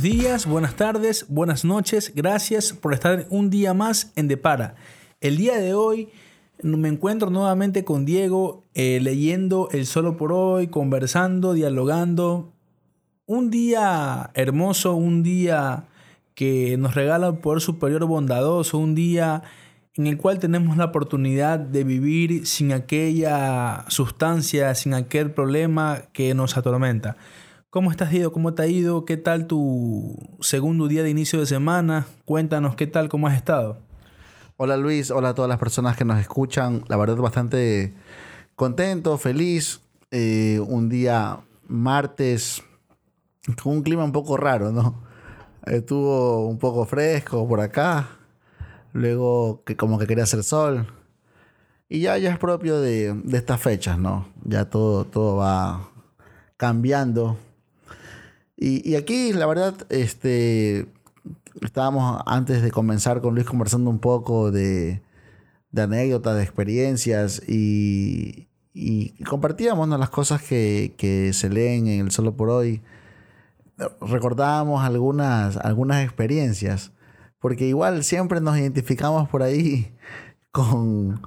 Buenos días, buenas tardes, buenas noches. Gracias por estar un día más en Depara. El día de hoy me encuentro nuevamente con Diego eh, leyendo El Solo por Hoy, conversando, dialogando. Un día hermoso, un día que nos regala el poder superior bondadoso, un día en el cual tenemos la oportunidad de vivir sin aquella sustancia, sin aquel problema que nos atormenta. ¿Cómo estás, Diego? ¿Cómo te ha ido? ¿Qué tal tu segundo día de inicio de semana? Cuéntanos qué tal, cómo has estado. Hola Luis, hola a todas las personas que nos escuchan. La verdad bastante contento, feliz. Eh, un día martes con un clima un poco raro, ¿no? Estuvo un poco fresco por acá. Luego que como que quería hacer sol. Y ya, ya es propio de, de estas fechas, ¿no? Ya todo, todo va cambiando y, aquí, la verdad, este, estábamos antes de comenzar con Luis conversando un poco de, anécdotas, de experiencias y, compartíamos las cosas que, se leen en el Solo por Hoy. Recordábamos algunas, algunas experiencias, porque igual siempre nos identificamos por ahí con,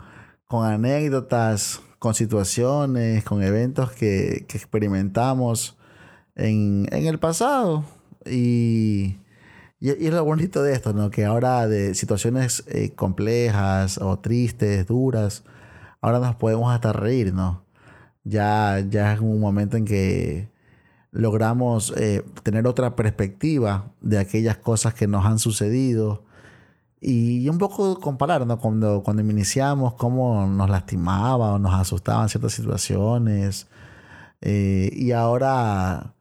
anécdotas, con situaciones, con eventos que, que experimentamos en, el pasado. Y, y, es lo bonito de esto, ¿no? Que ahora de situaciones eh, complejas o tristes, duras, ahora nos podemos hasta reír, ¿no? Ya, ya es un momento en que logramos eh, tener otra perspectiva de aquellas cosas que nos han sucedido y, un poco comparar, ¿no? Cuando, cuando iniciamos, cómo nos lastimaba o nos asustaban ciertas situaciones. Eh, y ahora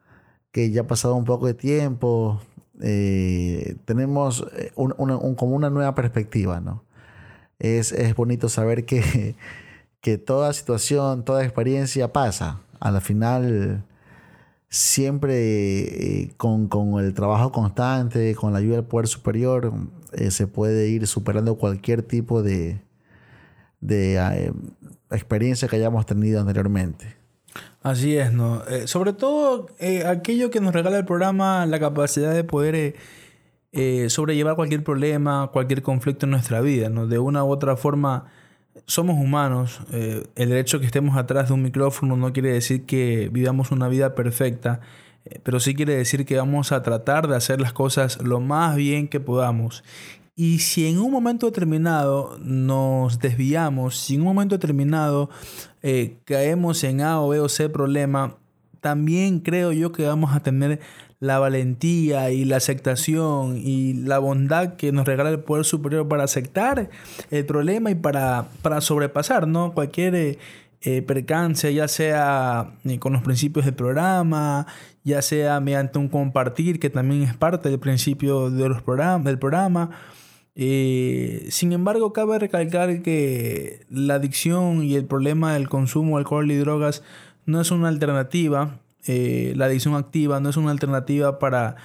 que ya ha pasado un poco de tiempo, eh, tenemos eh, como una nueva perspectiva, ¿no? Es, bonito saber que, que toda situación, toda experiencia pasa. A la final, siempre eh, con, el trabajo constante, con la ayuda del poder superior, se puede ir superando cualquier tipo de, de experiencia que hayamos tenido anteriormente. Así es, ¿no? Eh, sobre todo eh, aquello que nos regala el programa, la capacidad de poder eh, sobrellevar cualquier problema, cualquier conflicto en nuestra vida, ¿no? De una u otra forma, somos humanos. el hecho de que estemos atrás de un micrófono no quiere decir que vivamos una vida perfecta, pero sí quiere decir que vamos a tratar de hacer las cosas lo más bien que podamos. Y si en un momento determinado nos desviamos, si en un momento determinado eh, caemos en A o B o C problema, también creo yo que vamos a tener la valentía y la aceptación y la bondad que nos regala el poder superior para aceptar el problema y para, para sobrepasar ¿no? cualquier eh, eh, percance, ya sea con los principios del programa, ya sea mediante un compartir, que también es parte del principio de los del programa eh, sin embargo, cabe recalcar que la adicción y el problema del consumo de alcohol y drogas no es una alternativa. Eh, la adicción activa no es una alternativa para,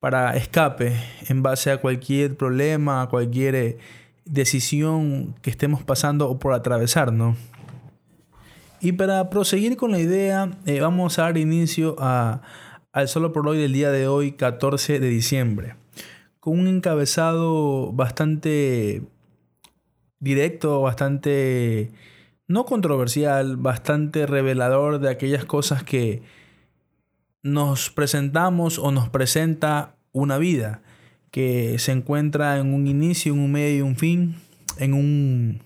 para escape en base a cualquier problema, a cualquier eh, decisión que estemos pasando o por atravesar, ¿no? Y para proseguir con la idea, vamos a dar inicio a, al solo por hoy del día de hoy, 14 de diciembre con un encabezado bastante directo, bastante no controversial, bastante revelador de aquellas cosas que nos presentamos o nos presenta una vida que se encuentra en un inicio, un medio y un fin, en un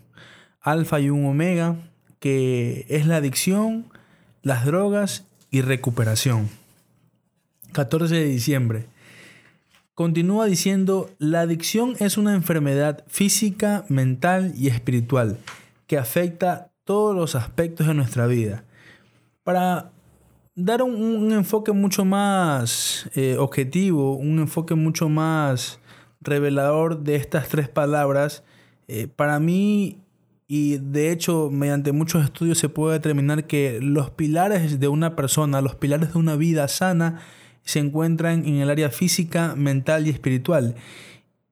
alfa y un omega, que es la adicción, las drogas y recuperación. 14 de diciembre. Continúa diciendo, la adicción es una enfermedad física, mental y espiritual que afecta todos los aspectos de nuestra vida. Para dar un, enfoque mucho más eh, objetivo, un enfoque mucho más revelador de estas tres palabras, eh, para mí, y de hecho mediante muchos estudios se puede determinar que los pilares de una persona, los pilares de una vida sana, se encuentran en el área física, mental y espiritual.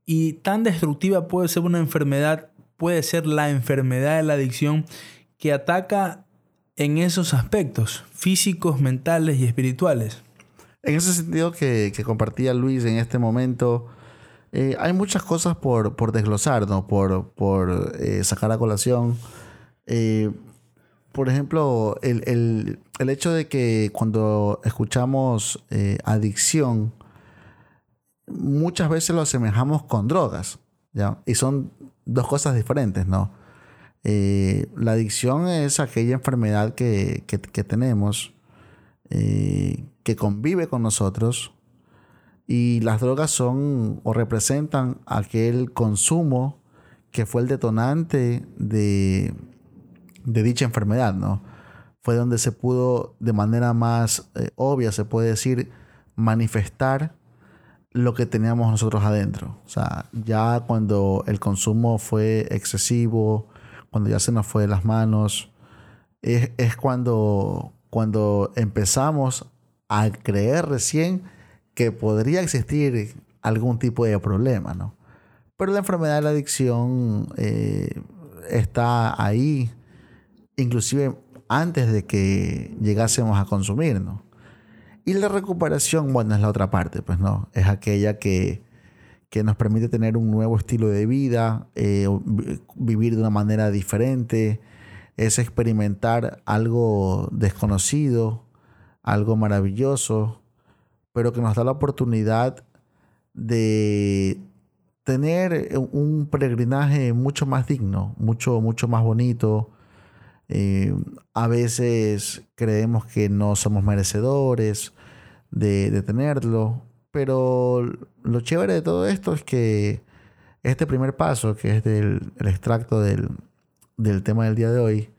Y tan destructiva puede ser una enfermedad, puede ser la enfermedad de la adicción que ataca en esos aspectos físicos, mentales y espirituales. En ese sentido que, que compartía Luis en este momento, eh, hay muchas cosas por, por desglosar, ¿no? Por, por eh, sacar a colación. Eh, por ejemplo, el, el, el, hecho de que cuando escuchamos adicción, muchas veces lo asemejamos con drogas, ¿ya? Y son dos cosas diferentes, ¿no? la adicción es aquella enfermedad que, que, tenemos que convive con nosotros y las drogas son o representan aquel consumo que fue el detonante de, de dicha enfermedad, ¿no? Fue donde se pudo de manera más eh, obvia, se puede decir, manifestar lo que teníamos nosotros adentro. O sea, ya cuando el consumo fue excesivo, cuando ya se nos fue de las manos, es, es cuando, cuando empezamos a creer recién que podría existir algún tipo de problema, ¿no? Pero la enfermedad de la adicción eh, está ahí, inclusive antes de que llegásemos a consumir, ¿no? Y la recuperación, bueno, es la otra parte, pues no, es aquella que, que nos permite tener un nuevo estilo de vida, eh, vivir de una manera diferente, es experimentar algo desconocido, algo maravilloso, pero que nos da la oportunidad de tener un peregrinaje mucho más digno, mucho, mucho más bonito. Eh, a veces creemos que no somos merecedores de, tenerlo, pero lo chévere de todo esto es que este primer paso, que es el extracto del, tema del día de hoy,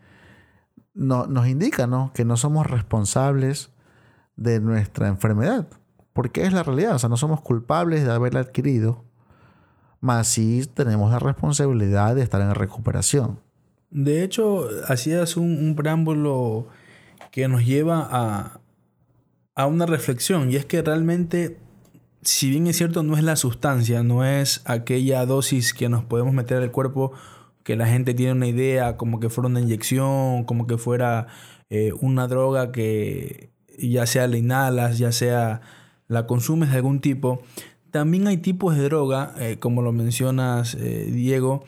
no, nos indica ¿no? que no somos responsables de nuestra enfermedad. Porque es la realidad, o sea, no somos culpables de haberla adquirido, más sí tenemos la responsabilidad de estar en recuperación. De hecho, hacías un, preámbulo que nos lleva a, a una reflexión, y es que realmente, si bien es cierto, no es la sustancia, no es aquella dosis que nos podemos meter al cuerpo, que la gente tiene una idea como que fuera una inyección, como que fuera eh, una droga que ya sea la inhalas, ya sea la consumes de algún tipo. También hay tipos de droga, eh, como lo mencionas, eh, Diego,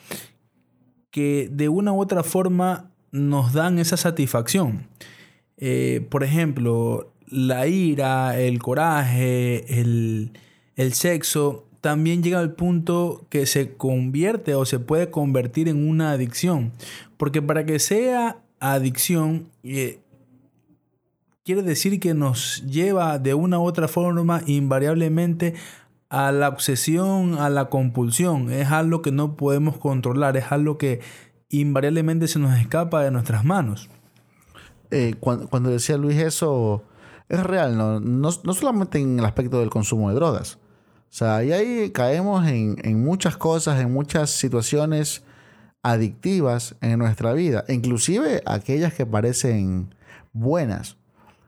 que de una u otra forma nos dan esa satisfacción. Eh, por ejemplo, la ira, el coraje, el, el sexo, también llega al punto que se convierte o se puede convertir en una adicción. Porque para que sea adicción, quiere decir que nos lleva de una u otra forma invariablemente a la obsesión, a la compulsión. Es algo que no podemos controlar, es algo que invariablemente se nos escapa de nuestras manos. Eh, cuando, decía Luis eso, es real, ¿no? No, solamente en el aspecto del consumo de drogas. O sea, y ahí caemos en, en muchas cosas, en muchas situaciones adictivas en nuestra vida, inclusive aquellas que parecen buenas.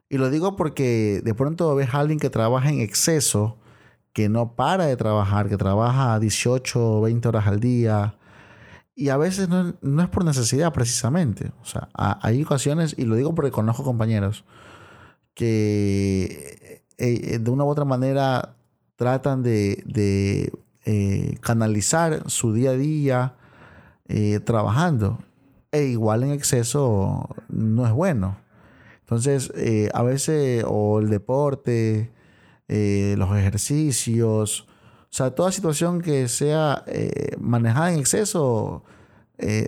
Y lo digo porque de pronto ves a alguien que trabaja en exceso, que no para de trabajar, que trabaja 18 o 20 horas al día. Y a veces no, es por necesidad precisamente. O sea, hay ocasiones, y lo digo porque conozco compañeros, que eh, eh, de una u otra manera tratan de, eh, canalizar su día a día trabajando. E igual en exceso no es bueno. Entonces, a veces, o el deporte, eh, los ejercicios, o sea, toda situación que sea eh, manejada en exceso,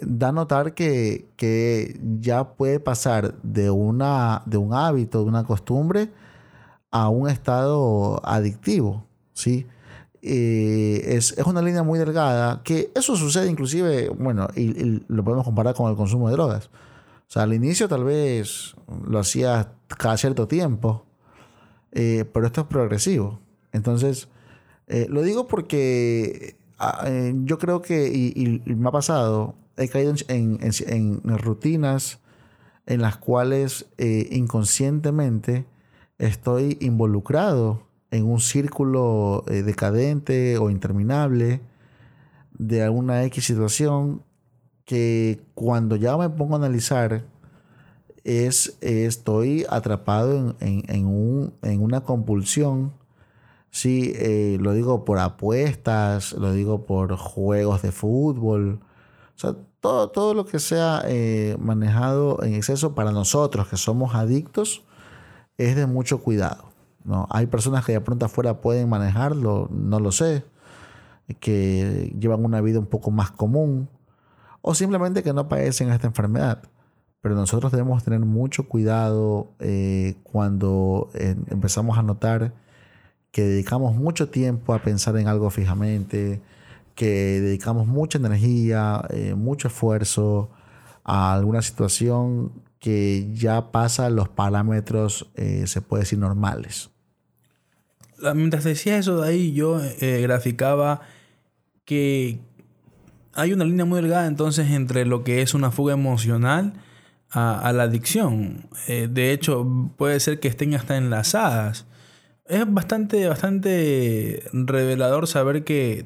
da a notar que, que, ya puede pasar de, una, de un hábito, de una costumbre, a un estado adictivo, ¿sí? es, es, una línea muy delgada, que eso sucede inclusive, bueno, y lo podemos comparar con el consumo de drogas. O sea, al inicio tal vez lo hacía cada cierto tiempo, eh, pero esto es progresivo. Entonces, eh, lo digo porque ah, eh, yo creo que, y, me ha pasado, he caído en, en, rutinas en las cuales inconscientemente estoy involucrado en un círculo decadente o interminable de alguna X situación que cuando ya me pongo a analizar, es, estoy atrapado en, un, en una compulsión. Sí, eh, lo digo por apuestas, lo digo por juegos de fútbol. O sea, todo, todo lo que sea eh, manejado en exceso para nosotros que somos adictos es de mucho cuidado. ¿no? Hay personas que de pronto afuera pueden manejarlo, no lo sé, que llevan una vida un poco más común o simplemente que no padecen esta enfermedad. Pero nosotros debemos tener mucho cuidado eh, cuando eh, empezamos a notar que dedicamos mucho tiempo a pensar en algo fijamente, que dedicamos mucha energía, eh, mucho esfuerzo a alguna situación que ya pasa los parámetros, se puede decir, normales. Mientras decía eso de ahí, yo graficaba que, hay una línea muy delgada entonces entre lo que es una fuga emocional a, la adicción. Eh, de hecho, puede ser que estén hasta enlazadas. Es bastante, bastante revelador saber que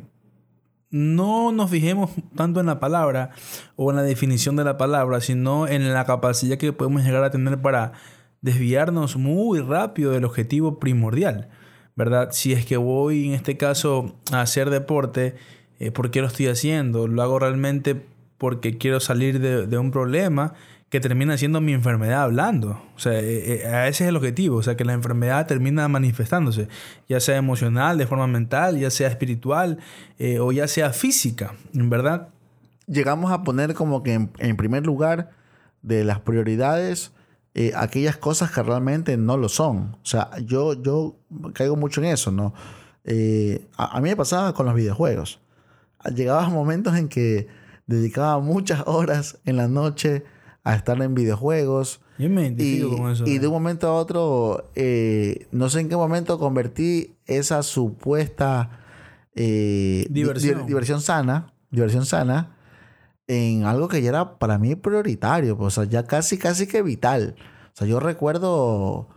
no nos fijemos tanto en la palabra o en la definición de la palabra, sino en la capacidad que podemos llegar a tener para desviarnos muy rápido del objetivo primordial, ¿verdad? Si es que voy en este caso a hacer deporte, eh, ¿por qué lo estoy haciendo? Lo hago realmente porque quiero salir de, un problema que termina siendo mi enfermedad hablando. O sea, eh, eh, ese es el objetivo. O sea, que la enfermedad termina manifestándose, ya sea emocional, de forma mental, ya sea espiritual o ya sea física, en verdad. Llegamos a poner como que en, primer lugar de las prioridades aquellas cosas que realmente no lo son. O sea, yo, yo caigo mucho en eso, ¿no? a, mí me pasaba con los videojuegos llegaba momentos en que dedicaba muchas horas en la noche a estar en videojuegos. Yo me y, con eso. Y de un momento a otro, eh, no sé en qué momento convertí esa supuesta eh, diversión. sana, diversión sana, en algo que ya era para mí prioritario, pues, o sea, ya casi, casi que vital. O sea, yo recuerdo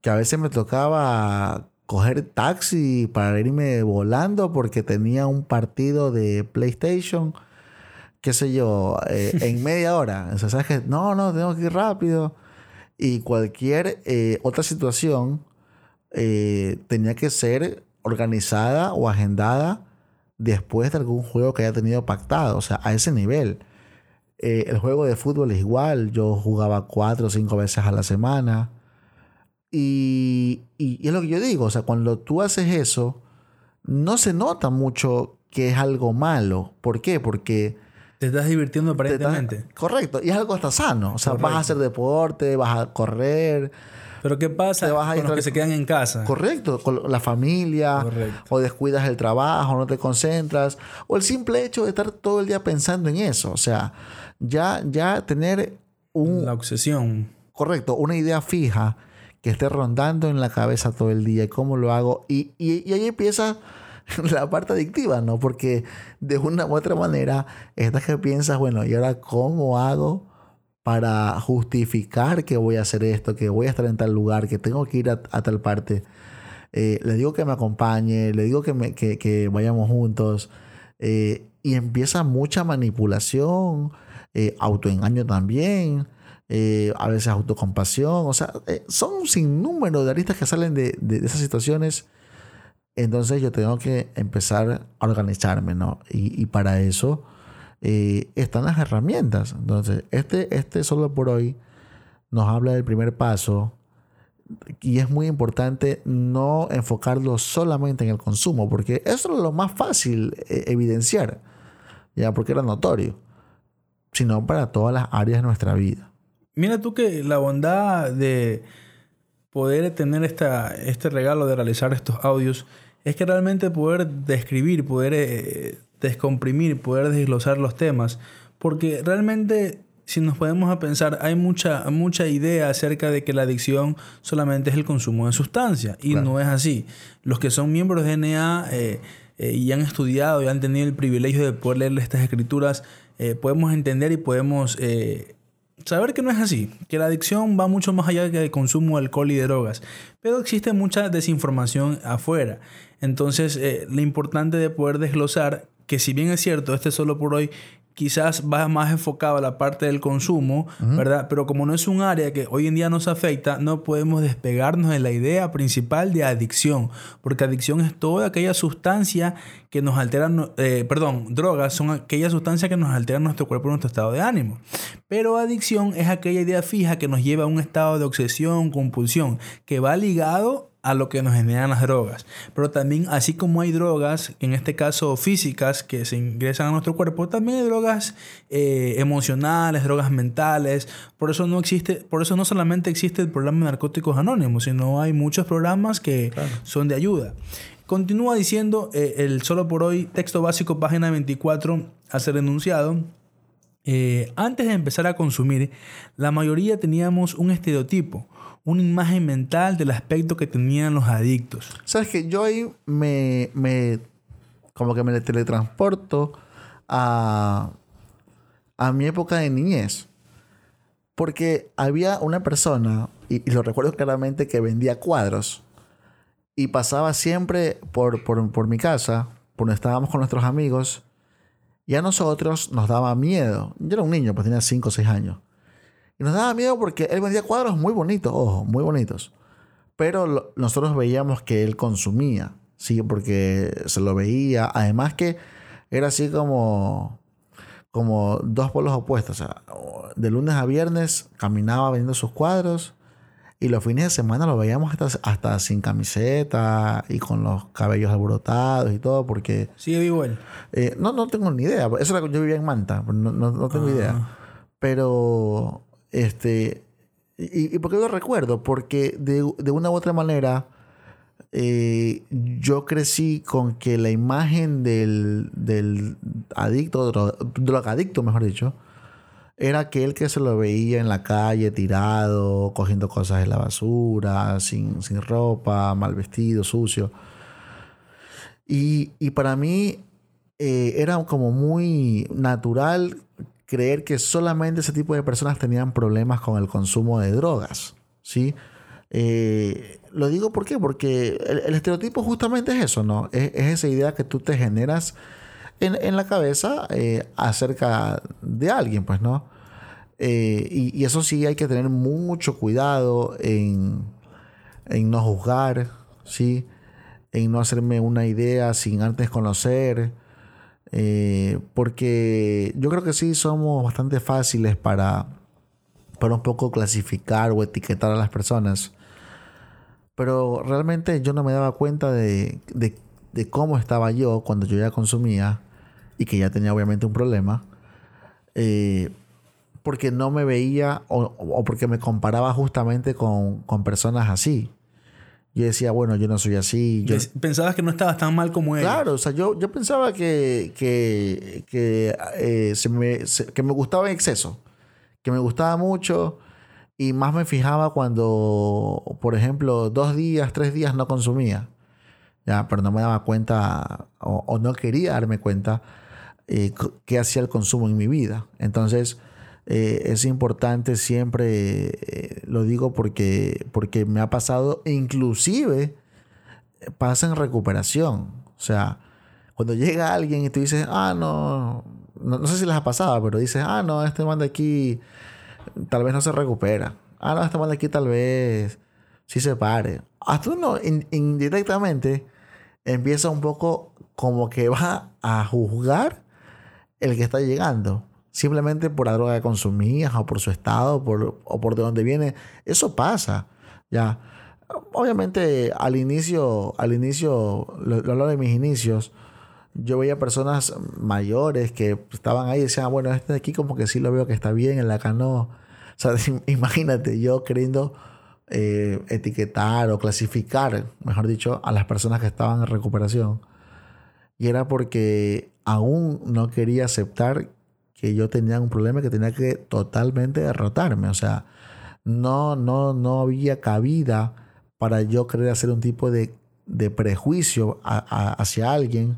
que a veces me tocaba coger taxi para irme volando porque tenía un partido de PlayStation, qué sé yo, eh, en media hora. O sea, ¿sabes que No, no, tengo que ir rápido. Y cualquier eh, otra situación eh, tenía que ser organizada o agendada después de algún juego que haya tenido pactado, o sea, a ese nivel. el juego de fútbol es igual, yo jugaba cuatro o cinco veces a la semana. Y, es lo que yo digo, o sea, cuando tú haces eso, no se nota mucho que es algo malo. ¿Por qué? Porque... Te estás divirtiendo aparentemente. correcto, y es algo hasta sano. O sea, vas a hacer deporte, vas a correr. Pero ¿qué pasa con los que se quedan en casa? Correcto, con la familia, o descuidas el trabajo, no te concentras, o el simple hecho de estar todo el día pensando en eso. O sea, ya, ya tener un... La obsesión. Correcto, una idea fija que esté rondando en la cabeza todo el día y cómo lo hago. Y, y, ahí empieza la parte adictiva, ¿no? Porque de una u otra manera, estás que piensas, bueno, ¿y ahora cómo hago para justificar que voy a hacer esto, que voy a estar en tal lugar, que tengo que ir a, tal parte? Eh, le digo que me acompañe, le digo que, me, que, vayamos juntos. Eh, y empieza mucha manipulación, eh, autoengaño también. A veces autocompasión, o sea, son un sinnúmero de aristas que salen de, esas situaciones. Entonces yo tengo que empezar a organizarme, ¿no? Y, para eso eh, están las herramientas. Entonces, este, este solo por hoy nos habla del primer paso y es muy importante no enfocarlo solamente en el consumo, porque eso es lo más fácil evidenciar, ya porque era notorio, sino para todas las áreas de nuestra vida. Mira tú que la bondad de poder tener esta, este regalo de realizar estos audios es que realmente poder describir, poder eh, descomprimir, poder desglosar los temas, porque realmente si nos podemos a pensar, hay mucha, mucha idea acerca de que la adicción solamente es el consumo de sustancias y no es así. Los que son miembros de NA eh, eh, y han estudiado y han tenido el privilegio de poder leer estas escrituras, podemos entender y podemos saber que no es así, que la adicción va mucho más allá del consumo de alcohol y de drogas, pero existe mucha desinformación afuera. Entonces, eh, lo importante de poder desglosar que si bien es cierto, este solo por hoy quizás va más enfocado a la parte del consumo, ¿verdad? Pero como no es un área que hoy en día nos afecta, no podemos despegarnos de la idea principal de adicción, porque adicción es toda aquella sustancia que nos altera, eh, perdón, drogas son aquellas sustancias que nos alteran nuestro cuerpo, nuestro estado de ánimo. Pero adicción es aquella idea fija que nos lleva a un estado de obsesión, compulsión, que va ligado a lo que nos generan las drogas. Pero también, así como hay drogas, en este caso físicas, que se ingresan a nuestro cuerpo, también hay drogas eh, emocionales, drogas mentales. Por eso no existe, por eso no solamente existe el programa de narcóticos anónimos, sino hay muchos programas que son de ayuda. Continúa diciendo eh, el solo por hoy, texto básico, página 24, a ser enunciado. Eh, antes de empezar a consumir, la mayoría teníamos un estereotipo una imagen mental del aspecto que tenían los adictos. Sabes que yo ahí me, me como que me teletransporto a, a mi época de niñez. Porque había una persona, y, lo recuerdo claramente, que vendía cuadros. Y pasaba siempre por, por, por mi casa, cuando estábamos con nuestros amigos. Y a nosotros nos daba miedo. Yo era un niño, pues tenía 5 o 6 años. Y nos daba miedo porque él vendía cuadros muy bonitos, ojo, muy bonitos. Pero nosotros veíamos que él consumía, sí, porque se lo veía. Además que era así como, como dos polos opuestos. O sea, de lunes a viernes caminaba vendiendo sus cuadros. Y los fines de semana lo veíamos hasta, hasta sin camiseta y con los cabellos alborotados y todo, porque... ¿Sigue vivo él? Eh, no, no tengo ni idea. Eso era yo vivía en Manta, no, no, tengo idea. Ah. Pero este, y, y, por qué lo recuerdo? Porque de, una u otra manera eh, yo crecí con que la imagen del, del adicto, drogadicto mejor dicho, era aquel que se lo veía en la calle tirado, cogiendo cosas de la basura, sin, sin ropa, mal vestido, sucio. Y, y para mí eh, era como muy natural creer que solamente ese tipo de personas tenían problemas con el consumo de drogas. ¿sí? Eh, lo digo porque el, estereotipo justamente es eso, ¿no? Es, esa idea que tú te generas en, la cabeza eh, acerca de alguien, pues, ¿no? Eh, y, eso sí hay que tener mucho cuidado en, en no juzgar, ¿sí? En no hacerme una idea sin antes conocer. Eh, porque yo creo que sí somos bastante fáciles para, para un poco clasificar o etiquetar a las personas. Pero realmente yo no me daba cuenta de, cómo estaba yo cuando yo ya consumía y que ya tenía obviamente un problema. Eh, porque no me veía o, o, porque me comparaba justamente con, con personas así yo decía, bueno, yo no soy así. Yo... Pensabas que no estabas tan mal como él. Claro, o sea, yo, yo pensaba que, que, que, eh, se me, que me gustaba en exceso, que me gustaba mucho y más me fijaba cuando, por ejemplo, dos días, tres días no consumía. Ya, pero no me daba cuenta o, no quería darme cuenta eh, qué hacía el consumo en mi vida. Entonces, eh, es importante siempre, eh, lo digo porque, porque me ha pasado, inclusive pasa en recuperación. O sea, cuando llega alguien y tú dices, ah, no, no, sé si les ha pasado, pero dices, ah, no, este man de aquí tal vez no se recupera. Ah, no, este man de aquí tal vez sí se pare. Hasta uno indirectamente empieza un poco como que va a juzgar el que está llegando simplemente por la droga que consumías o por su estado por, o por de dónde viene. Eso pasa, ya. Obviamente al inicio, al inicio, lo, hablo de mis inicios, yo veía personas mayores que estaban ahí y decían, ah, bueno, este de aquí como que sí lo veo que está bien, el acá no. O sea, imagínate yo queriendo eh, etiquetar o clasificar, mejor dicho, a las personas que estaban en recuperación. Y era porque aún no quería aceptar que yo tenía un problema que tenía que totalmente derrotarme. O sea, no, no, no había cabida para yo querer hacer un tipo de, prejuicio hacia alguien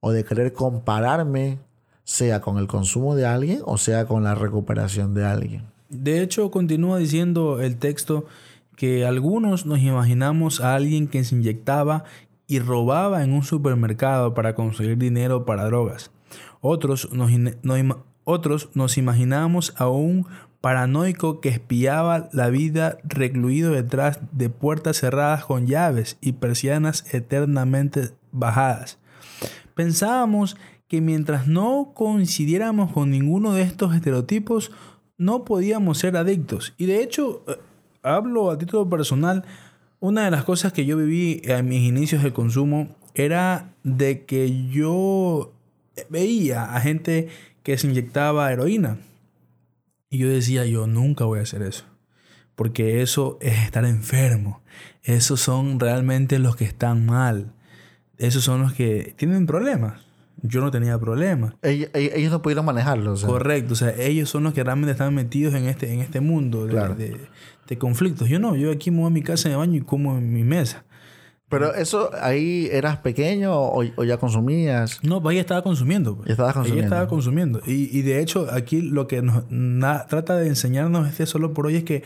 o de querer compararme, sea con el consumo de alguien o sea con la recuperación de alguien. De hecho, continúa diciendo el texto que algunos nos imaginamos a alguien que se inyectaba y robaba en un supermercado para conseguir dinero para drogas Otros nos, otros nos imaginábamos a un paranoico que espiaba la vida recluido detrás de puertas cerradas con llaves y persianas eternamente bajadas. Pensábamos que mientras no coincidiéramos con ninguno de estos estereotipos, no podíamos ser adictos. Y de hecho, eh, hablo a título personal, una de las cosas que yo viví en mis inicios de consumo era de que yo veía a gente que se inyectaba heroína. Y yo decía, yo nunca voy a hacer eso. Porque eso es estar enfermo. Esos son realmente los que están mal. Esos son los que tienen problemas. Yo no tenía problemas. Ellos, no pudieron manejarlo. Correcto. O sea, ellos son los que realmente están metidos en este, en este mundo de, de, conflictos. Yo no. Yo aquí me voy a mi casa, me baño y como en mi mesa. Pero eso, ahí eras pequeño o, ya consumías? No, pues ahí estaba consumiendo. Pues. Estaba consumiendo. Ahí estaba consumiendo. Y, y de hecho, aquí lo que nos trata de enseñarnos este solo por hoy es que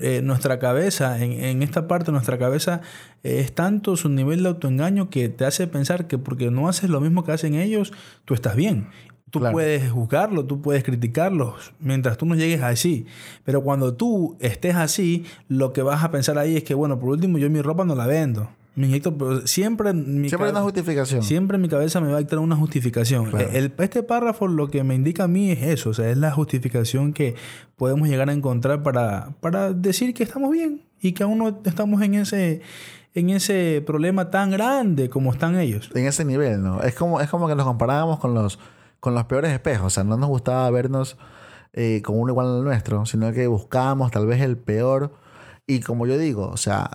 eh, nuestra cabeza, en, en, esta parte, nuestra cabeza eh, es tanto su nivel de autoengaño que te hace pensar que porque no haces lo mismo que hacen ellos, tú estás bien. Tú puedes juzgarlo, tú puedes criticarlos mientras tú no llegues así. Pero cuando tú estés así, lo que vas a pensar ahí es que, bueno, por último, yo mi ropa no la vendo. Inyecto, pero siempre... Mi siempre hay una justificación. Siempre en mi cabeza me va a dictar una justificación. El, este párrafo lo que me indica a mí es eso, o sea, es la justificación que podemos llegar a encontrar para, para decir que estamos bien y que aún no estamos en ese, en ese problema tan grande como están ellos. En ese nivel, ¿no? Es como, es como que nos comparábamos con los, con los peores espejos, o sea, no nos gustaba vernos eh, con uno igual al nuestro, sino que buscábamos tal vez el peor. Y como yo digo, o sea,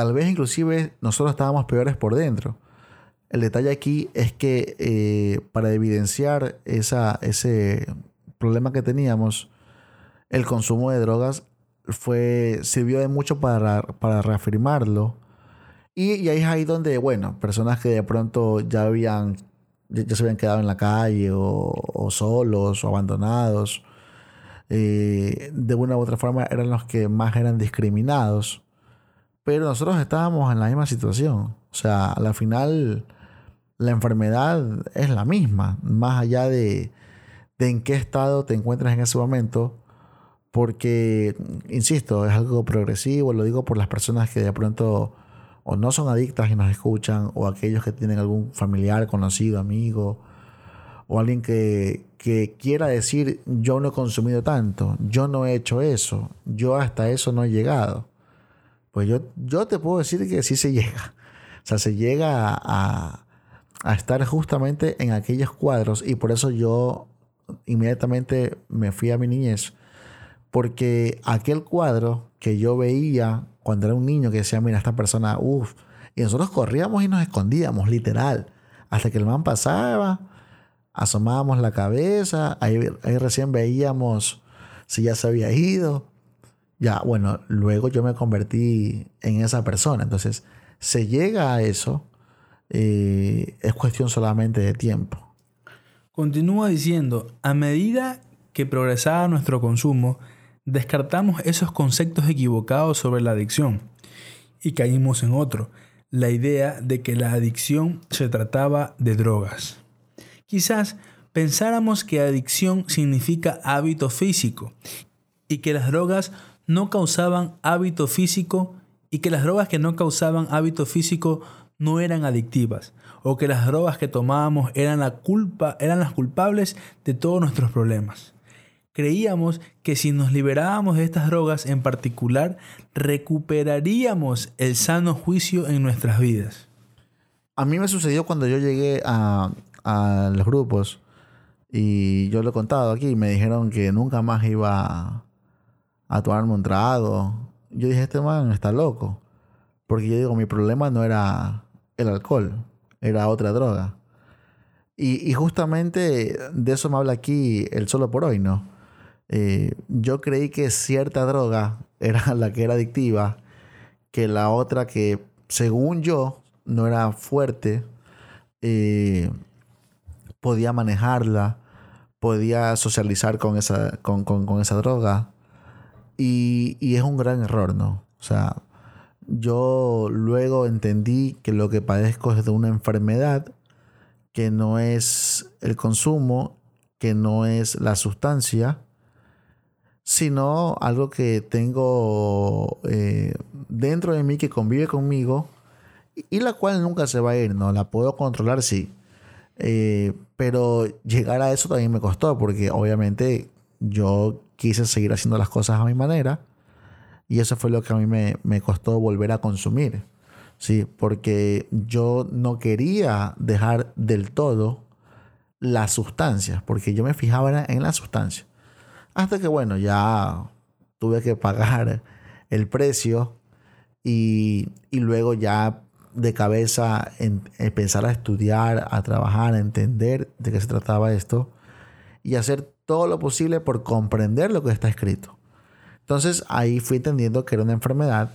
Tal vez inclusive nosotros estábamos peores por dentro. El detalle aquí es que eh, para evidenciar esa, ese problema que teníamos, el consumo de drogas fue, sirvió de mucho para, para reafirmarlo. Y, ahí es ahí donde, bueno, personas que de pronto ya habían, ya, se habían quedado en la calle o, solos o abandonados, eh, de una u otra forma eran los que más eran discriminados. Pero nosotros estábamos en la misma situación. O sea, al final la enfermedad es la misma, más allá de, en qué estado te encuentras en ese momento. Porque, insisto, es algo progresivo, lo digo por las personas que de pronto o no son adictas y nos escuchan, o aquellos que tienen algún familiar, conocido, amigo, o alguien que, que quiera decir, yo no he consumido tanto, yo no he hecho eso, yo hasta eso no he llegado. Pues yo, yo te puedo decir que sí se llega. O sea, se llega a, a estar justamente en aquellos cuadros y por eso yo inmediatamente me fui a mi niñez. Porque aquel cuadro que yo veía cuando era un niño que decía, mira, esta persona, uff, y nosotros corríamos y nos escondíamos, literal, hasta que el man pasaba, asomábamos la cabeza, ahí, ahí recién veíamos si ya se había ido, ya, bueno, luego yo me convertí en esa persona. Entonces, se llega a eso, eh, es cuestión solamente de tiempo. Continúa diciendo, a medida que progresaba nuestro consumo, descartamos esos conceptos equivocados sobre la adicción y caímos en otro, la idea de que la adicción se trataba de drogas. Quizás pensáramos que adicción significa hábito físico y que las drogas no causaban hábito físico y que las drogas que no causaban hábito físico no eran adictivas o que las drogas que tomábamos eran, la culpa, eran las culpables de todos nuestros problemas. Creíamos que si nos liberábamos de estas drogas en particular, recuperaríamos el sano juicio en nuestras vidas. A mí me sucedió cuando yo llegué a, a los grupos y yo lo he contado aquí, me dijeron que nunca más iba a tomarme un trago. Yo dije, este man está loco. Porque yo digo, mi problema no era el alcohol, era otra droga. Y, justamente de eso me habla aquí el solo por hoy, ¿no? Eh, yo creí que cierta droga era la que era adictiva, que la otra que, según yo, no era fuerte, eh, podía manejarla, podía socializar con esa, con, con esa droga. Y, es un gran error, ¿no? O sea, yo luego entendí que lo que padezco es de una enfermedad que no es el consumo, que no es la sustancia, sino algo que tengo eh, dentro de mí que convive conmigo y la cual nunca se va a ir, ¿no? La puedo controlar, sí. Eh, pero llegar a eso también me costó porque obviamente yo quise seguir haciendo las cosas a mi manera y eso fue lo que a mí me, costó volver a consumir. Sí, porque yo no quería dejar del todo las sustancias, porque yo me fijaba en la sustancia. Hasta que, bueno, ya tuve que pagar el precio y, y luego ya de cabeza en, empezar a estudiar, a trabajar, a entender de qué se trataba esto y hacer todo lo posible por comprender lo que está escrito. Entonces ahí fui entendiendo que era una enfermedad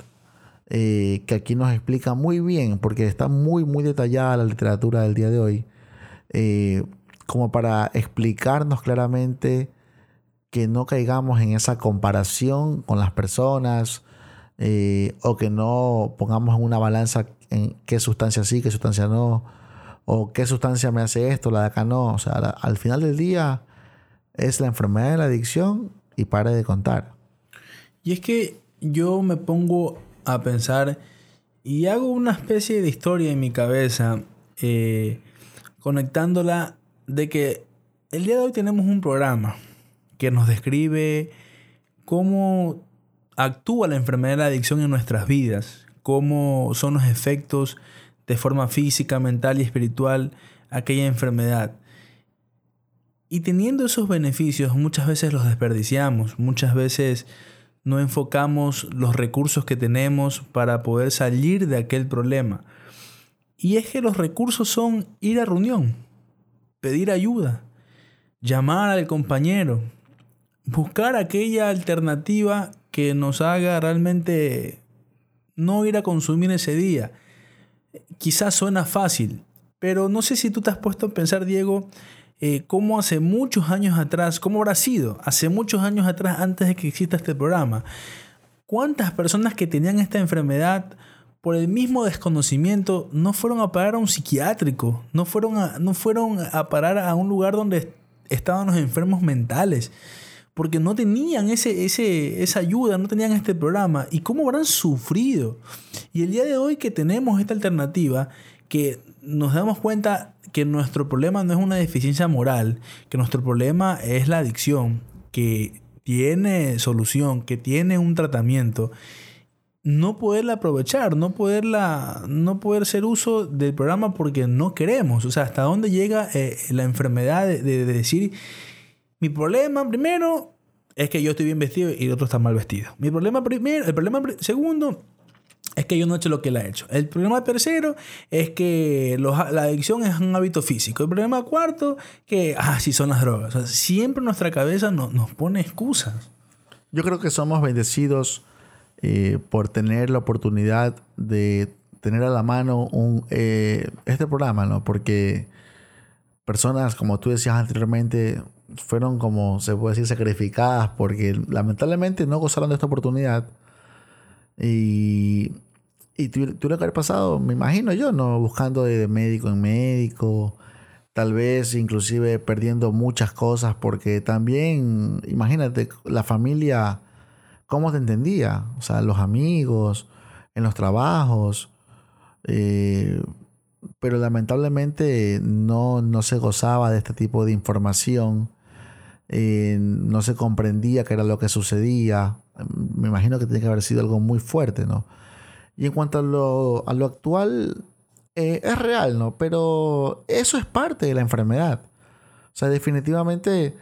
eh, que aquí nos explica muy bien, porque está muy, muy detallada la literatura del día de hoy, eh, como para explicarnos claramente que no caigamos en esa comparación con las personas eh, o que no pongamos en una balanza en qué sustancia sí, qué sustancia no, o qué sustancia me hace esto, la de acá no. O sea, al final del día es la enfermedad de la adicción y pare de contar. Y es que yo me pongo a pensar y hago una especie de historia en mi cabeza, eh, conectándola de que el día de hoy tenemos un programa que nos describe cómo actúa la enfermedad de la adicción en nuestras vidas, cómo son los efectos de forma física, mental y espiritual aquella enfermedad. Y teniendo esos beneficios muchas veces los desperdiciamos, muchas veces no enfocamos los recursos que tenemos para poder salir de aquel problema. Y es que los recursos son ir a reunión, pedir ayuda, llamar al compañero, buscar aquella alternativa que nos haga realmente no ir a consumir ese día. Quizás suena fácil, pero no sé si tú te has puesto a pensar, Diego, eh, cómo hace muchos años atrás, cómo habrá sido, hace muchos años atrás, antes de que exista este programa, cuántas personas que tenían esta enfermedad por el mismo desconocimiento no fueron a parar a un psiquiátrico, no fueron a, no fueron a parar a un lugar donde estaban los enfermos mentales porque no tenían ese, ese, esa ayuda, no tenían este programa. ¿Y cómo habrán sufrido? Y el día de hoy que tenemos esta alternativa, que nos damos cuenta que nuestro problema no es una deficiencia moral, que nuestro problema es la adicción, que tiene solución, que tiene un tratamiento, no poderla aprovechar, no poderla, no poder ser uso del programa porque no queremos. O sea, hasta dónde llega eh, la enfermedad de decir mi problema primero es que yo estoy bien vestido y el otro está mal vestido. Mi problema primero, el problema segundo es que yo no he hecho lo que él ha hecho. El problema tercero es que la adicción es un hábito físico. El problema cuarto, que, ah, sí son las drogas. siempre nuestra cabeza nos pone excusas. Yo creo que somos bendecidos eh, por tener la oportunidad de tener a la mano un, eh, este programa, ¿no? Porque personas, como tú decías anteriormente, fueron como, se puede decir, sacrificadas porque lamentablemente no gozaron de esta oportunidad. Y, y tuvieron que haber pasado, me imagino yo, ¿no? Buscando de médico en médico, tal vez inclusive perdiendo muchas cosas porque también, imagínate, la familia, ¿cómo te entendía? O sea, los amigos, en los trabajos. Eh, pero lamentablemente no, no, se gozaba de este tipo de información eh, no se comprendía qué era lo que sucedía. Me imagino que tiene que haber sido algo muy fuerte, ¿no? Y en cuanto a lo, a lo actual, eh, es real, ¿no? Pero eso es parte de la enfermedad. O sea, definitivamente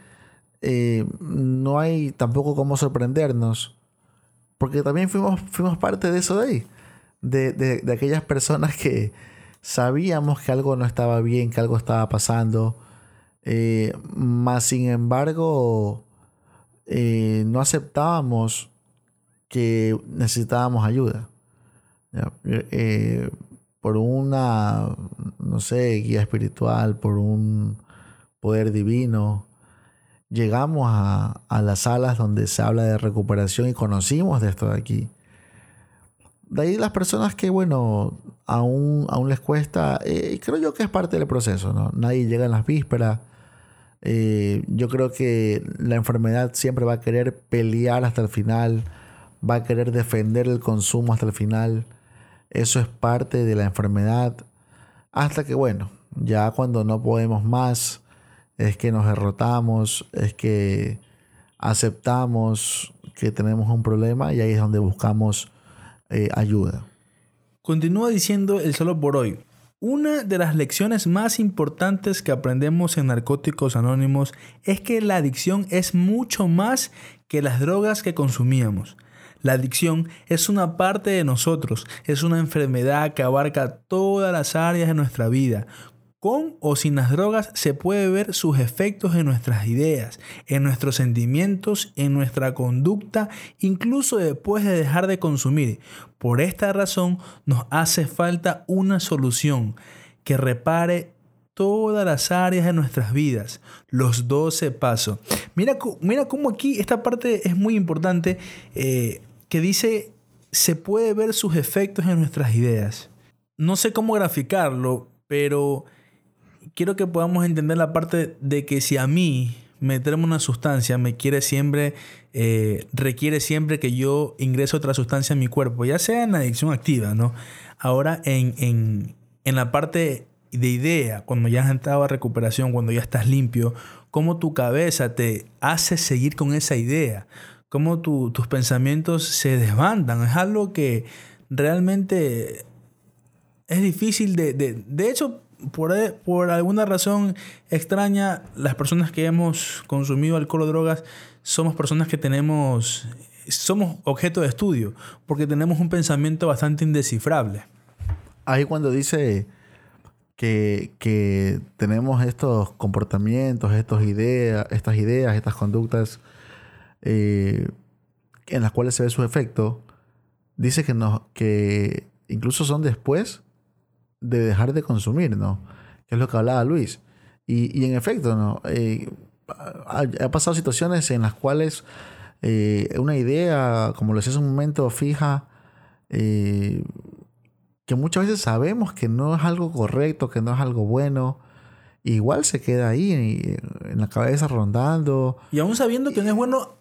eh, no hay tampoco cómo sorprendernos, porque también fuimos, fuimos parte de eso de ahí, de, de aquellas personas que sabíamos que algo no estaba bien, que algo estaba pasando, eh, más sin embargo, no aceptábamos que necesitábamos ayuda. Eh, por una, no sé, guía espiritual, por un poder divino, llegamos a, a, las salas donde se habla de recuperación y conocimos de esto de aquí. De ahí las personas que, bueno, aún, aún les cuesta, eh, creo yo que es parte del proceso, ¿no? Nadie llega en las vísperas. Eh, yo creo que la enfermedad siempre va a querer pelear hasta el final, va a querer defender el consumo hasta el final. Eso es parte de la enfermedad. Hasta que, bueno, ya cuando no podemos más, es que nos derrotamos, es que aceptamos que tenemos un problema y ahí es donde buscamos eh, ayuda. Continúa diciendo el solo por hoy. Una de las lecciones más importantes que aprendemos en Narcóticos Anónimos es que la adicción es mucho más que las drogas que consumíamos. La adicción es una parte de nosotros, es una enfermedad que abarca todas las áreas de nuestra vida, con o sin las drogas se puede ver sus efectos en nuestras ideas, en nuestros sentimientos, en nuestra conducta, incluso después de dejar de consumir. Por esta razón nos hace falta una solución que repare todas las áreas de nuestras vidas, los 12 pasos. Mira, mira cómo aquí esta parte es muy importante, eh, que dice, se puede ver sus efectos en nuestras ideas. No sé cómo graficarlo, pero quiero que podamos entender la parte de que si a mí meterme una sustancia me quiere siempre, eh, requiere siempre que yo ingrese otra sustancia en mi cuerpo, ya sea en la adicción activa, ¿no? Ahora en, en, en la parte de idea, cuando ya has entrado a recuperación, cuando ya estás limpio, cómo tu cabeza te hace seguir con esa idea, cómo tus pensamientos se desbandan. Es algo que realmente es difícil de... De, de hecho, por, por alguna razón extraña, las personas que hemos consumido alcohol o drogas somos personas que tenemos, somos objeto de estudio, porque tenemos un pensamiento bastante indescifrable. Ahí cuando dice que, que tenemos estos comportamientos, estos ideas, estas ideas, estas conductas eh, en las cuales se ve su efecto, dice que, no, que incluso son después de dejar de consumir, ¿no? Que es lo que hablaba Luis. Y, y en efecto, ¿no? Eh, ha, pasado situaciones en las cuales eh, una idea, como lo decía hace un momento, fija, eh, que muchas veces sabemos que no es algo correcto, que no es algo bueno, igual se queda ahí en la cabeza rondando. Y aún sabiendo que no es bueno,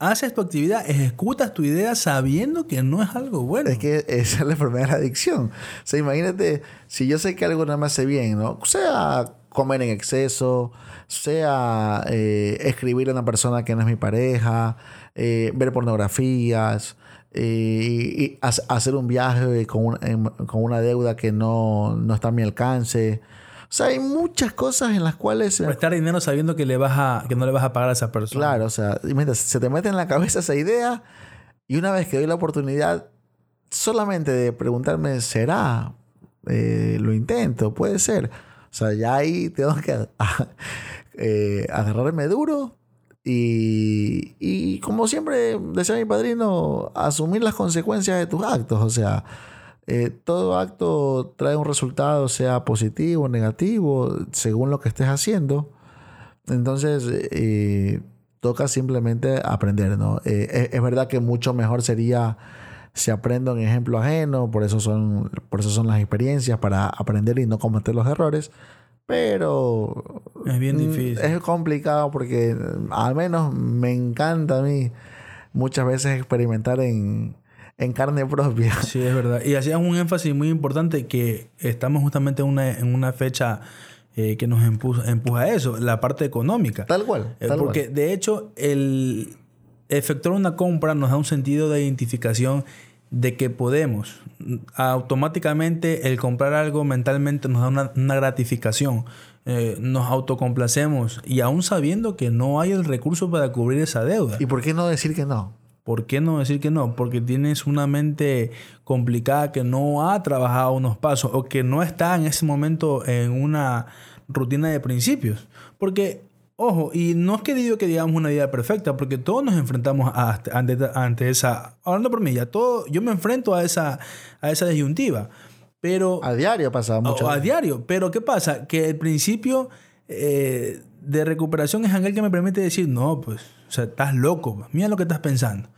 haces tu actividad, ejecutas tu idea sabiendo que no es algo bueno. Es que esa es la enfermedad de la adicción. O imagínate, si yo sé que algo no me hace bien, ¿no? Sea comer en exceso, sea eh, escribir a una persona que no es mi pareja, eh, ver pornografías, eh, y hacer un viaje con, con una deuda que no, no está a mi alcance. O sea, hay muchas cosas en las cuales... Prestar dinero sabiendo que, le vas a, que no le vas a pagar a esa persona. Claro, o sea, se te mete en la cabeza esa idea y una vez que doy la oportunidad solamente de preguntarme, ¿será? Eh, lo intento, puede ser. O sea, ya ahí tengo que eh, agarrarme duro y, y como siempre decía mi padrino, asumir las consecuencias de tus actos. O sea, eh, todo acto trae un resultado, sea positivo o negativo, según lo que estés haciendo. Entonces, eh, toca simplemente aprender, ¿no? Eh, es, verdad que mucho mejor sería si aprendo en ejemplo ajeno, por eso son, por eso son las experiencias, para aprender y no cometer los errores. Pero es bien mm, difícil. Es complicado porque al menos me encanta a mí muchas veces experimentar en, en carne propia. Sí, es verdad. Y hacías un énfasis muy importante que estamos justamente en una, en una fecha eh, que nos empuja, empuja, a eso, la parte económica. Tal cual. Eh, porque de hecho el efectuar una compra nos da un sentido de identificación de que podemos. Automáticamente el comprar algo mentalmente nos da una, una gratificación. Eh, nos autocomplacemos y aún sabiendo que no hay el recurso para cubrir esa deuda. ¿Y por qué no decir que no? ¿Por qué no decir que no? Porque tienes una mente complicada que no ha trabajado unos pasos o que no está en ese momento en una rutina de principios. Porque, ojo, y no es que digo que digamos una vida perfecta, porque todos nos enfrentamos a, ante, esa, hablando por mí, ya todo, yo me enfrento a esa, a esa disyuntiva. Pero... A diario pasa mucho. A, diario. Pero ¿qué pasa? Que el principio eh, de recuperación es aquel que me permite decir, no, pues o sea, estás loco, mira lo que estás pensando.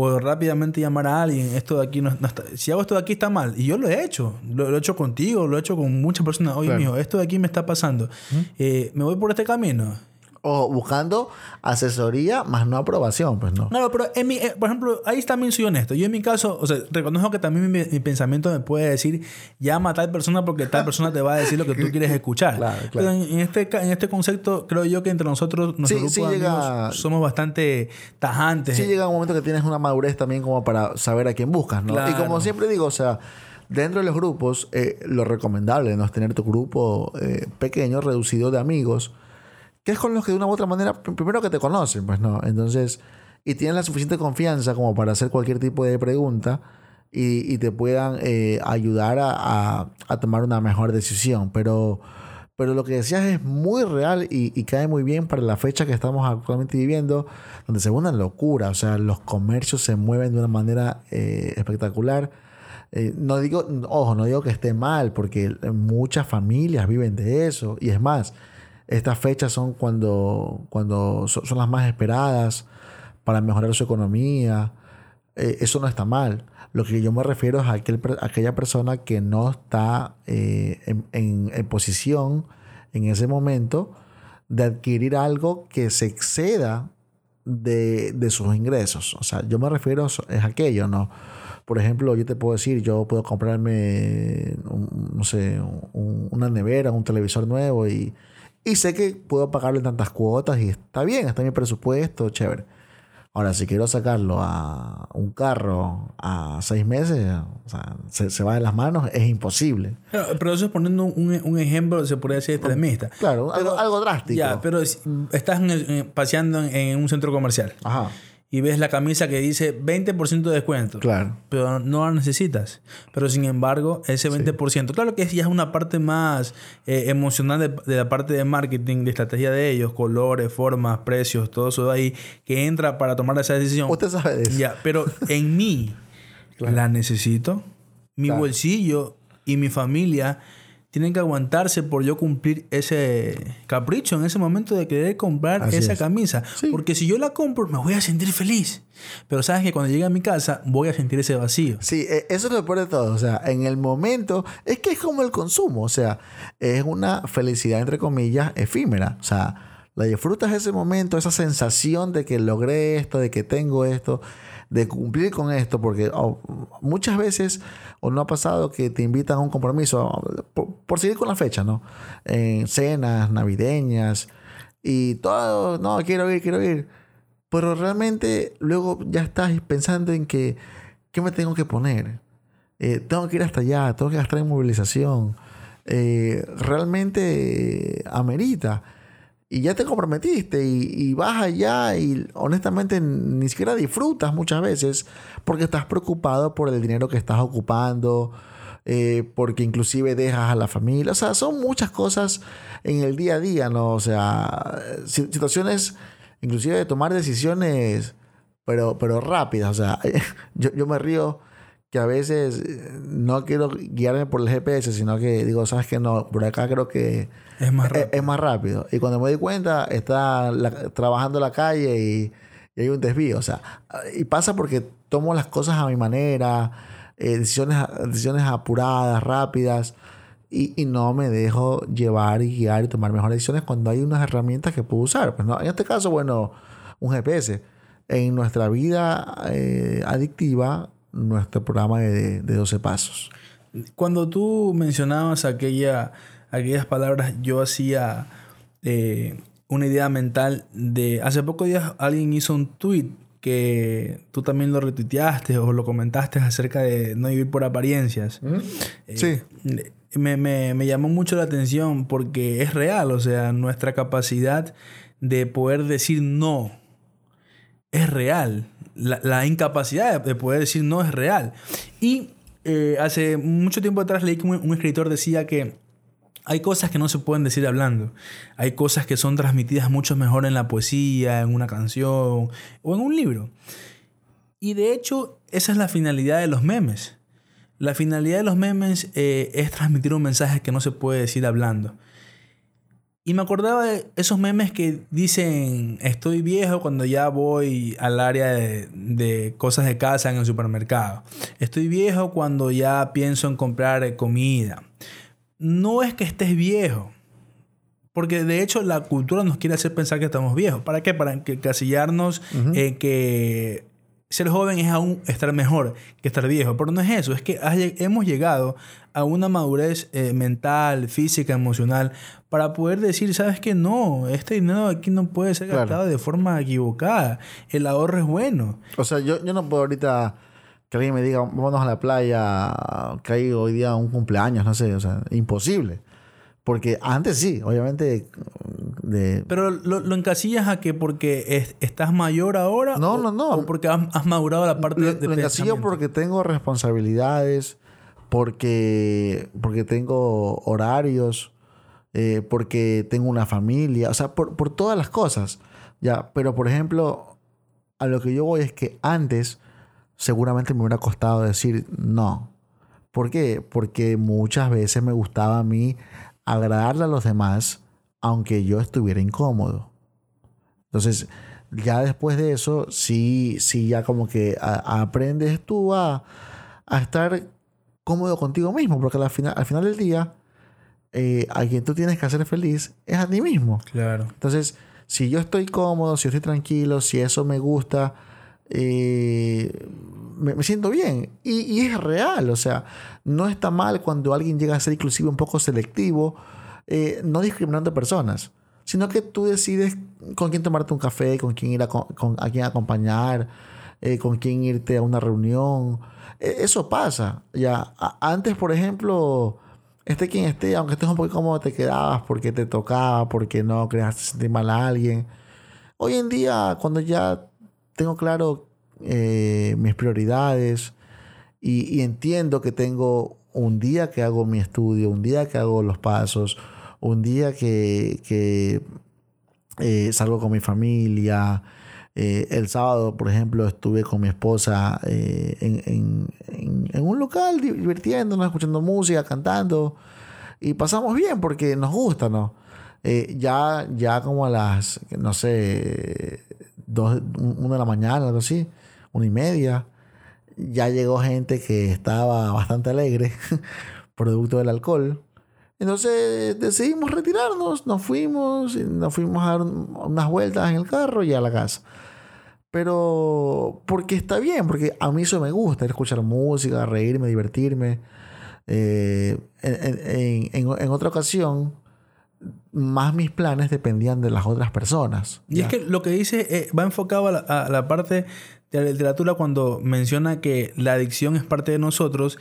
O rápidamente llamar a alguien, esto de aquí no, está, si hago esto de aquí está mal, y yo lo he hecho, lo, he hecho contigo, lo he hecho con muchas personas, oye, mijo, esto de aquí me está pasando, eh, me voy por este camino, o buscando asesoría más no aprobación, pues no. No, pero en mi, eh, por ejemplo, ahí también soy honesto. Yo en mi caso, o sea, reconozco que también mi, pensamiento me puede decir, llama a tal persona porque tal persona te va a decir lo que tú quieres escuchar. Claro, claro. Pero en, este, en este concepto, creo yo que entre nosotros, nuestro sí, grupo somos bastante tajantes. Sí llega un momento que tienes una madurez también como para saber a quién buscas, ¿no? Y como siempre digo, o sea, dentro de los grupos, eh, lo recomendable ¿no? es tener tu grupo eh, pequeño, reducido de amigos, que es con los que de una u otra manera, primero que te conocen, pues no. Entonces, y tienen la suficiente confianza como para hacer cualquier tipo de pregunta y, te puedan eh, ayudar a, tomar una mejor decisión. Pero, pero lo que decías es muy real y, cae muy bien para la fecha que estamos actualmente viviendo, donde se ve una locura. O sea, los comercios se mueven de una manera eh, espectacular. Eh, no digo, ojo, no digo que esté mal, porque muchas familias viven de eso. Y es más, estas fechas son cuando, cuando son, las más esperadas para mejorar su economía. Eh, eso no está mal. Lo que yo me refiero es a, aquel, aquella persona que no está eh, en, posición en ese momento de adquirir algo que se exceda de, sus ingresos. O sea, yo me refiero es aquello, ¿no? Por ejemplo, yo te puedo decir, yo puedo comprarme, no sé, una nevera, un televisor nuevo y y sé que puedo pagarlo en tantas cuotas y está bien, está en mi presupuesto, chévere. Ahora, si quiero sacarlo a un carro a seis meses, o sea, se, va de las manos, es imposible. Pero, eso es poniendo un, ejemplo, se podría decir extremista. Claro, algo, drástico. Ya, pero estás paseando en un centro comercial. Ajá y ves la camisa que dice 20% de descuento. Claro. Pero no la necesitas. Pero sin embargo, ese 20%, claro que ya es una parte más eh, emocional de, la parte de marketing, de estrategia de ellos, colores, formas, precios, todo eso de ahí, que entra para tomar esa decisión. Usted sabe de eso. Ya, pero en mí la necesito. Mi bolsillo y mi familia tienen que aguantarse por yo cumplir ese capricho en ese momento de querer comprar esa camisa. Porque si yo la compro, me voy a sentir feliz. Pero sabes que cuando llegue a mi casa, voy a sentir ese vacío. Sí, e, eso es lo peor de todo. O sea, en el momento, es que es como el consumo. O sea, es una felicidad, entre comillas, efímera. O sea, la disfrutas ese momento, esa sensación de que logré esto, de que tengo esto de cumplir con esto, porque oh, muchas veces, o no ha pasado que te invitan a un compromiso por, seguir con la fecha, ¿no? En cenas navideñas y todo, no, quiero ir, quiero ir. Pero realmente luego ya estás pensando en que, ¿qué me tengo que poner? Eh, tengo que ir hasta allá, tengo que gastar en movilización. Eh, realmente amerita y ya te comprometiste y, vas allá y honestamente ni siquiera disfrutas muchas veces porque estás preocupado por el dinero que estás ocupando, eh, porque inclusive dejas a la familia. O sea, son muchas cosas en el día a día, ¿no? O sea, situaciones inclusive de tomar decisiones, pero, pero rápidas. O sea, yo, yo me río que a veces eh, no quiero guiarme por el GPS, sino que digo, sabes que no, por acá creo que es más rápido. Es, más rápido. Y cuando me doy cuenta, está trabajando la calle y, hay un desvío. O sea, y pasa porque tomo las cosas a mi manera, eh, decisiones, decisiones apuradas, rápidas, y, no me dejo llevar y guiar y tomar mejores decisiones cuando hay unas herramientas que puedo usar. Pues no, en este caso, bueno, un GPS. En nuestra vida eh, adictiva, nuestro programa de, de 12 pasos. Cuando tú mencionabas aquella, aquellas palabras, yo hacía eh, una idea mental de... Hace pocos días alguien hizo un tweet que tú también lo retuiteaste o lo comentaste acerca de no vivir por apariencias. ¿Mm? Eh, sí. me, me, me, llamó mucho la atención porque es real, o sea, nuestra capacidad de poder decir no es real la, incapacidad de poder decir no es real. Y eh, hace mucho tiempo atrás leí que un, escritor decía que hay cosas que no se pueden decir hablando. Hay cosas que son transmitidas mucho mejor en la poesía, en una canción o en un libro. Y de hecho, esa es la finalidad de los memes. La finalidad de los memes eh, es transmitir un mensaje que no se puede decir hablando. Y me acordaba de esos memes que dicen estoy viejo cuando ya voy al área de, de, cosas de casa en el supermercado. Estoy viejo cuando ya pienso en comprar comida. No es que estés viejo. Porque de hecho la cultura nos quiere hacer pensar que estamos viejos. ¿Para qué? Para encasillarnos en que ser joven es aún estar mejor que estar viejo. Pero no es eso, es que hemos llegado a una madurez eh, mental, física, emocional, para poder decir, sabes que no, este dinero aquí no puede ser gastado de forma equivocada. El ahorro es bueno. O sea, yo, yo no puedo ahorita que alguien me diga, vámonos a la playa, que hay hoy día un cumpleaños, no sé, o sea, imposible. Porque antes sí, obviamente. De... Pero lo, lo encasillas a que porque estás mayor ahora. No, no, no. O porque has, madurado la parte lo, de. Lo encasillo porque tengo responsabilidades, porque, porque tengo horarios, eh, porque tengo una familia, o sea, por, por todas las cosas. Ya, pero por ejemplo, a lo que yo voy es que antes seguramente me hubiera costado decir no. ¿Por qué? Porque muchas veces me gustaba a mí agradarle a los demás, aunque yo estuviera incómodo. Entonces, ya después de eso, sí, sí, ya como que aprendes tú a, a, estar cómodo contigo mismo, porque al final, al final del día, eh, a quien tú tienes que hacer feliz es a ti mismo. Claro. Entonces, si yo estoy cómodo, si yo estoy tranquilo, si eso me gusta, eh, me, siento bien. Y, es real, o sea, no está mal cuando alguien llega a ser inclusive un poco selectivo, eh, no discriminando personas, sino que tú decides con quién tomarte un café, con quién ir a, con, a quién acompañar, eh, con quién irte a una reunión. E, eso pasa. Ya, antes, por ejemplo, esté quien esté, aunque estés un poco cómodo, te quedabas porque te tocaba, porque no creaste sentir mal a alguien. Hoy en día, cuando ya tengo claro eh, mis prioridades y, entiendo que tengo un día que hago mi estudio, un día que hago los pasos, un día que, eh, salgo con mi familia. Eh, el sábado, por ejemplo, estuve con mi esposa en, un local divirtiéndonos, escuchando música, cantando. Y pasamos bien porque nos gusta, ¿no? ya, ya como a las, no sé, dos, una de la mañana, algo así, una y media. Ya llegó gente que estaba bastante alegre, producto del alcohol. Entonces decidimos retirarnos, nos fuimos, nos fuimos a dar unas vueltas en el carro y a la casa. Pero porque está bien, porque a mí eso me gusta, escuchar música, reírme, divertirme. Eh, en, en, en, otra ocasión, más mis planes dependían de las otras personas. Y es que lo que dice eh, va enfocado a la, parte de la literatura cuando menciona que la adicción es parte de nosotros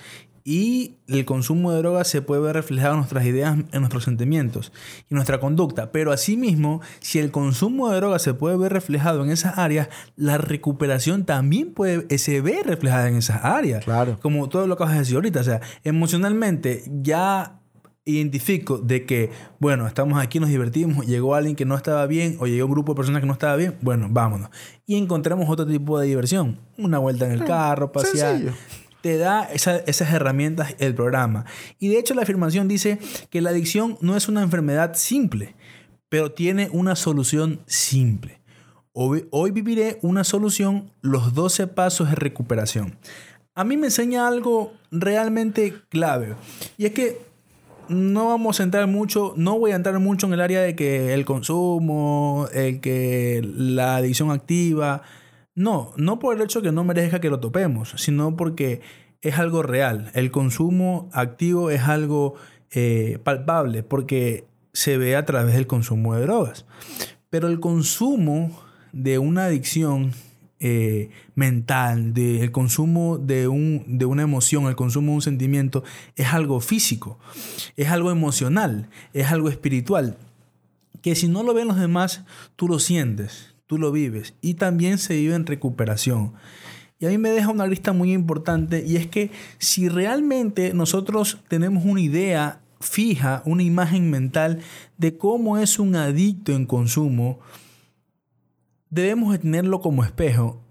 y el consumo de drogas se puede ver reflejado en nuestras ideas, en nuestros sentimientos y nuestra conducta. Pero asimismo, si el consumo de drogas se puede ver reflejado en esas áreas, la recuperación también puede, se ve reflejada en esas áreas. Claro. Como todo lo que vas a decir ahorita. O sea, emocionalmente ya identifico de que, bueno, estamos aquí, nos divertimos, llegó alguien que no estaba bien o llegó un grupo de personas que no estaba bien, bueno, vámonos. Y encontremos otro tipo de diversión. Una vuelta en el carro, pasear. Te da esas herramientas el programa. Y de hecho la afirmación dice que la adicción no es una enfermedad simple, pero tiene una solución simple. Hoy, hoy viviré una solución, los 12 pasos de recuperación. A mí me enseña algo realmente clave. Y es que no vamos a entrar mucho, no voy a entrar mucho en el área de que el consumo, el que la adicción activa. No, no por el hecho que no merezca que lo topemos, sino porque es algo real. El consumo activo es algo eh, palpable porque se ve a través del consumo de drogas. Pero el consumo de una adicción eh, mental, del consumo de, un, de una emoción, el consumo de un sentimiento, es algo físico, es algo emocional, es algo espiritual, que si no lo ven los demás, tú lo sientes, tú lo vives y también se vive en recuperación. Y a mí me deja una lista muy importante y es que si realmente nosotros tenemos una idea fija, una imagen mental de cómo es un adicto en consumo, debemos de tenerlo como espejo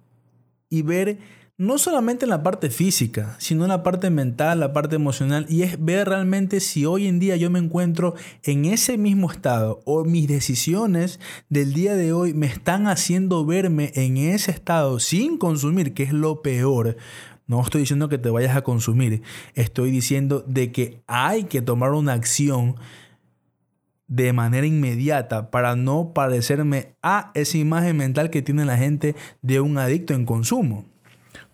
y ver no solamente en la parte física, sino en la parte mental, la parte emocional, y es ver realmente si hoy en día yo me encuentro en ese mismo estado o mis decisiones del día de hoy me están haciendo verme en ese estado sin consumir, que es lo peor. No estoy diciendo que te vayas a consumir, estoy diciendo de que hay que tomar una acción de manera inmediata para no parecerme a esa imagen mental que tiene la gente de un adicto en consumo.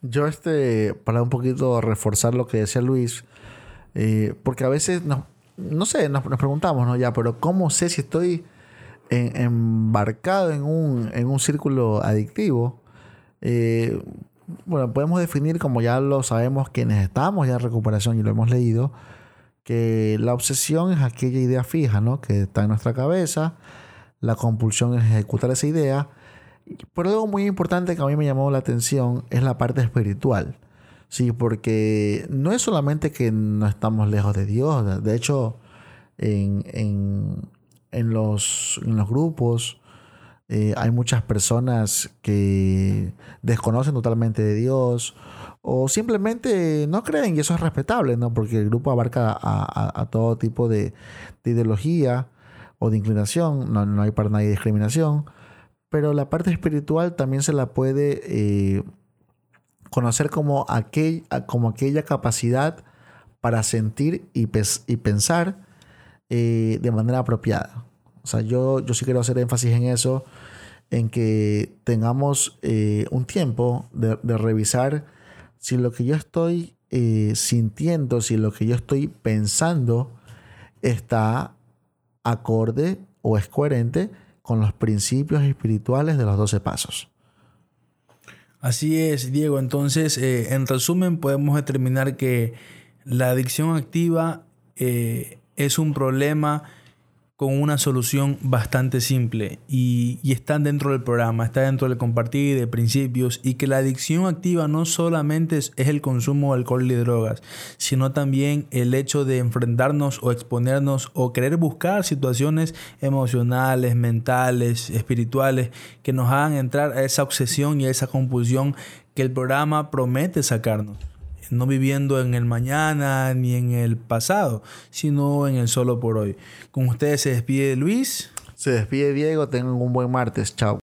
Yo, este, para un poquito reforzar lo que decía Luis, eh, porque a veces, no, no sé, nos, preguntamos, ¿no? Ya, pero ¿cómo sé si estoy embarcado en un, en un círculo adictivo? Eh, bueno, podemos definir, como ya lo sabemos quienes estamos ya en recuperación y lo hemos leído, que la obsesión es aquella idea fija, ¿no? Que está en nuestra cabeza, la compulsión es ejecutar esa idea pero algo muy importante que a mí me llamó la atención es la parte espiritual. Sí, porque no es solamente que no estamos lejos de Dios. De hecho, en, en, los, en los, grupos eh, hay muchas personas que desconocen totalmente de Dios o simplemente no creen y eso es respetable, ¿no? Porque el grupo abarca a, todo tipo de, ideología o de inclinación, no, no hay para nadie discriminación pero la parte espiritual también se la puede eh, conocer como, aquel, como aquella capacidad para sentir y, pensar eh, de manera apropiada. O sea, yo, yo sí quiero hacer énfasis en eso, en que tengamos eh, un tiempo de, de, revisar si lo que yo estoy sintiendo, si lo que yo estoy pensando está acorde o es coherente con los principios espirituales de los doce pasos. Así es, Diego. Entonces, eh, en resumen, podemos determinar que la adicción activa eh, es un problema con una solución bastante simple y, y, están dentro del programa, está dentro del compartir de principios y que la adicción activa no solamente es, el consumo de alcohol y drogas, sino también el hecho de enfrentarnos o exponernos o querer buscar situaciones emocionales, mentales, espirituales que nos hagan entrar a esa obsesión y a esa compulsión que el programa promete sacarnos no viviendo en el mañana ni en el pasado, sino en el solo por hoy. Con ustedes se despide Luis. Se despide Diego, tengan un buen martes, chao.